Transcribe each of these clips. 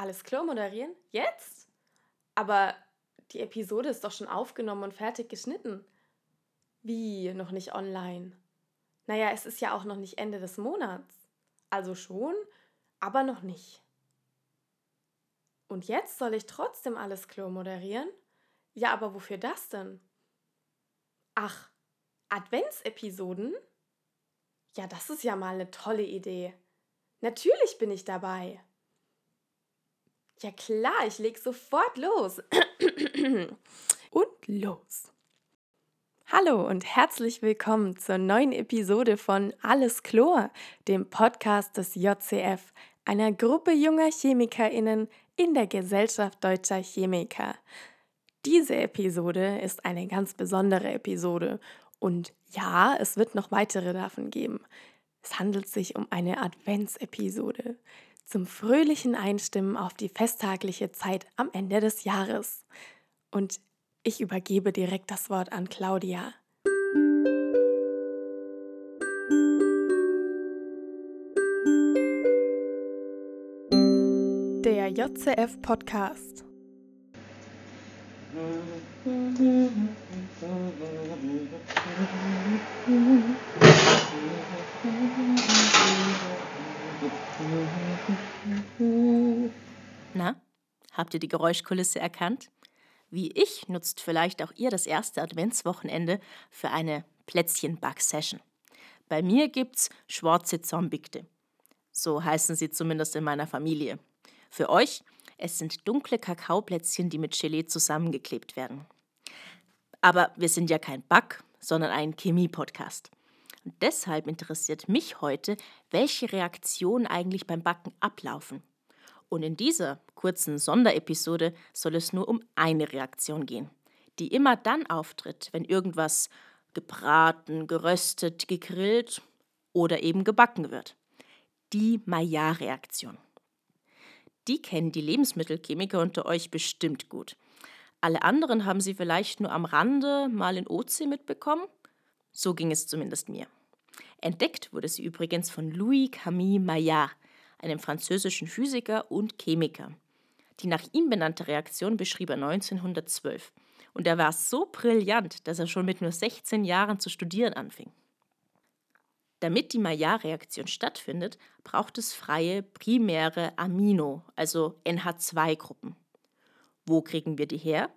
Alles klar moderieren? Jetzt? Aber die Episode ist doch schon aufgenommen und fertig geschnitten. Wie, noch nicht online? Naja, es ist ja auch noch nicht Ende des Monats. Also schon, aber noch nicht. Und jetzt soll ich trotzdem alles Klo moderieren? Ja, aber wofür das denn? Ach, Adventsepisoden? Ja, das ist ja mal eine tolle Idee. Natürlich bin ich dabei. Ja klar, ich leg sofort los. und los. Hallo und herzlich willkommen zur neuen Episode von Alles Chlor, dem Podcast des JCF, einer Gruppe junger Chemikerinnen in der Gesellschaft deutscher Chemiker. Diese Episode ist eine ganz besondere Episode und ja, es wird noch weitere davon geben. Es handelt sich um eine Adventsepisode zum fröhlichen Einstimmen auf die festtagliche Zeit am Ende des Jahres. Und ich übergebe direkt das Wort an Claudia. Der JCF Podcast. Na, habt ihr die Geräuschkulisse erkannt? Wie ich nutzt vielleicht auch ihr das erste Adventswochenende für eine Plätzchenback-Session. Bei mir gibt's schwarze Zombigte. So heißen sie zumindest in meiner Familie. Für euch, es sind dunkle Kakaoplätzchen, die mit Gelee zusammengeklebt werden. Aber wir sind ja kein Back, sondern ein Chemie-Podcast. Und deshalb interessiert mich heute, welche Reaktionen eigentlich beim Backen ablaufen. Und in dieser kurzen Sonderepisode soll es nur um eine Reaktion gehen, die immer dann auftritt, wenn irgendwas gebraten, geröstet, gegrillt oder eben gebacken wird. Die Maillard-Reaktion. Die kennen die Lebensmittelchemiker unter euch bestimmt gut. Alle anderen haben sie vielleicht nur am Rande mal in OC mitbekommen. So ging es zumindest mir. Entdeckt wurde sie übrigens von Louis Camille Maillard, einem französischen Physiker und Chemiker. Die nach ihm benannte Reaktion beschrieb er 1912 und er war so brillant, dass er schon mit nur 16 Jahren zu studieren anfing. Damit die Maillard-Reaktion stattfindet, braucht es freie primäre Amino, also NH2-Gruppen. Wo kriegen wir die her?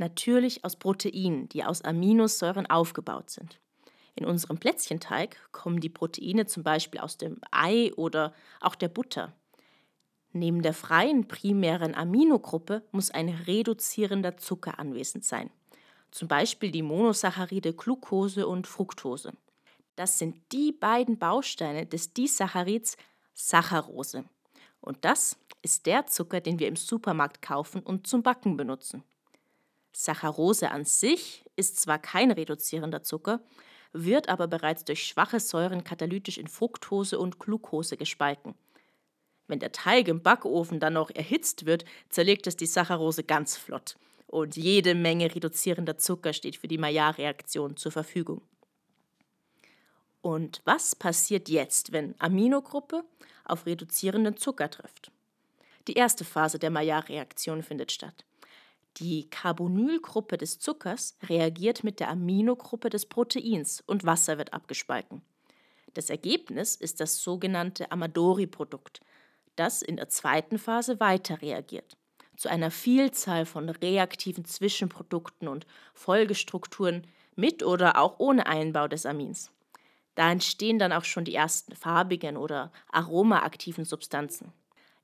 Natürlich aus Proteinen, die aus Aminosäuren aufgebaut sind. In unserem Plätzchenteig kommen die Proteine zum Beispiel aus dem Ei oder auch der Butter. Neben der freien primären Aminogruppe muss ein reduzierender Zucker anwesend sein. Zum Beispiel die Monosaccharide Glucose und Fructose. Das sind die beiden Bausteine des Disaccharids Saccharose. Und das ist der Zucker, den wir im Supermarkt kaufen und zum Backen benutzen. Saccharose an sich ist zwar kein reduzierender Zucker, wird aber bereits durch schwache Säuren katalytisch in Fructose und Glucose gespalten. Wenn der Teig im Backofen dann noch erhitzt wird, zerlegt es die Saccharose ganz flott. Und jede Menge reduzierender Zucker steht für die Maillard-Reaktion zur Verfügung. Und was passiert jetzt, wenn Aminogruppe auf reduzierenden Zucker trifft? Die erste Phase der Maillard-Reaktion findet statt. Die Carbonylgruppe des Zuckers reagiert mit der Aminogruppe des Proteins und Wasser wird abgespalten. Das Ergebnis ist das sogenannte Amadori-Produkt, das in der zweiten Phase weiter reagiert. Zu einer Vielzahl von reaktiven Zwischenprodukten und Folgestrukturen mit oder auch ohne Einbau des Amins. Da entstehen dann auch schon die ersten farbigen oder aromaaktiven Substanzen.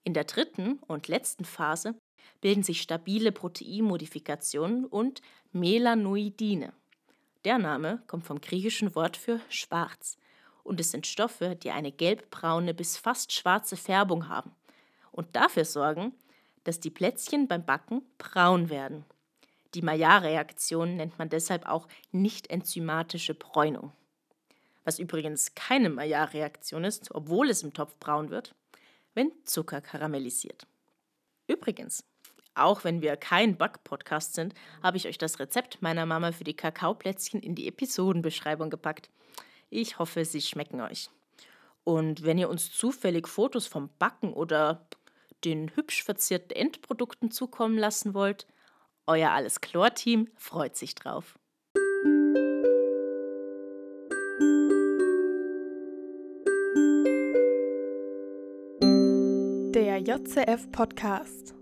In der dritten und letzten Phase bilden sich stabile Proteinmodifikationen und Melanoidine. Der Name kommt vom griechischen Wort für schwarz und es sind Stoffe, die eine gelbbraune bis fast schwarze Färbung haben und dafür sorgen, dass die Plätzchen beim Backen braun werden. Die Maillard-Reaktion nennt man deshalb auch nicht enzymatische Bräunung. Was übrigens keine Maillard-Reaktion ist, obwohl es im Topf braun wird, wenn Zucker karamellisiert. Übrigens, auch wenn wir kein Back-Podcast sind, habe ich euch das Rezept meiner Mama für die Kakaoplätzchen in die Episodenbeschreibung gepackt. Ich hoffe, sie schmecken euch. Und wenn ihr uns zufällig Fotos vom Backen oder den hübsch verzierten Endprodukten zukommen lassen wollt, euer Alles Chlor-Team freut sich drauf. Der JCF Podcast.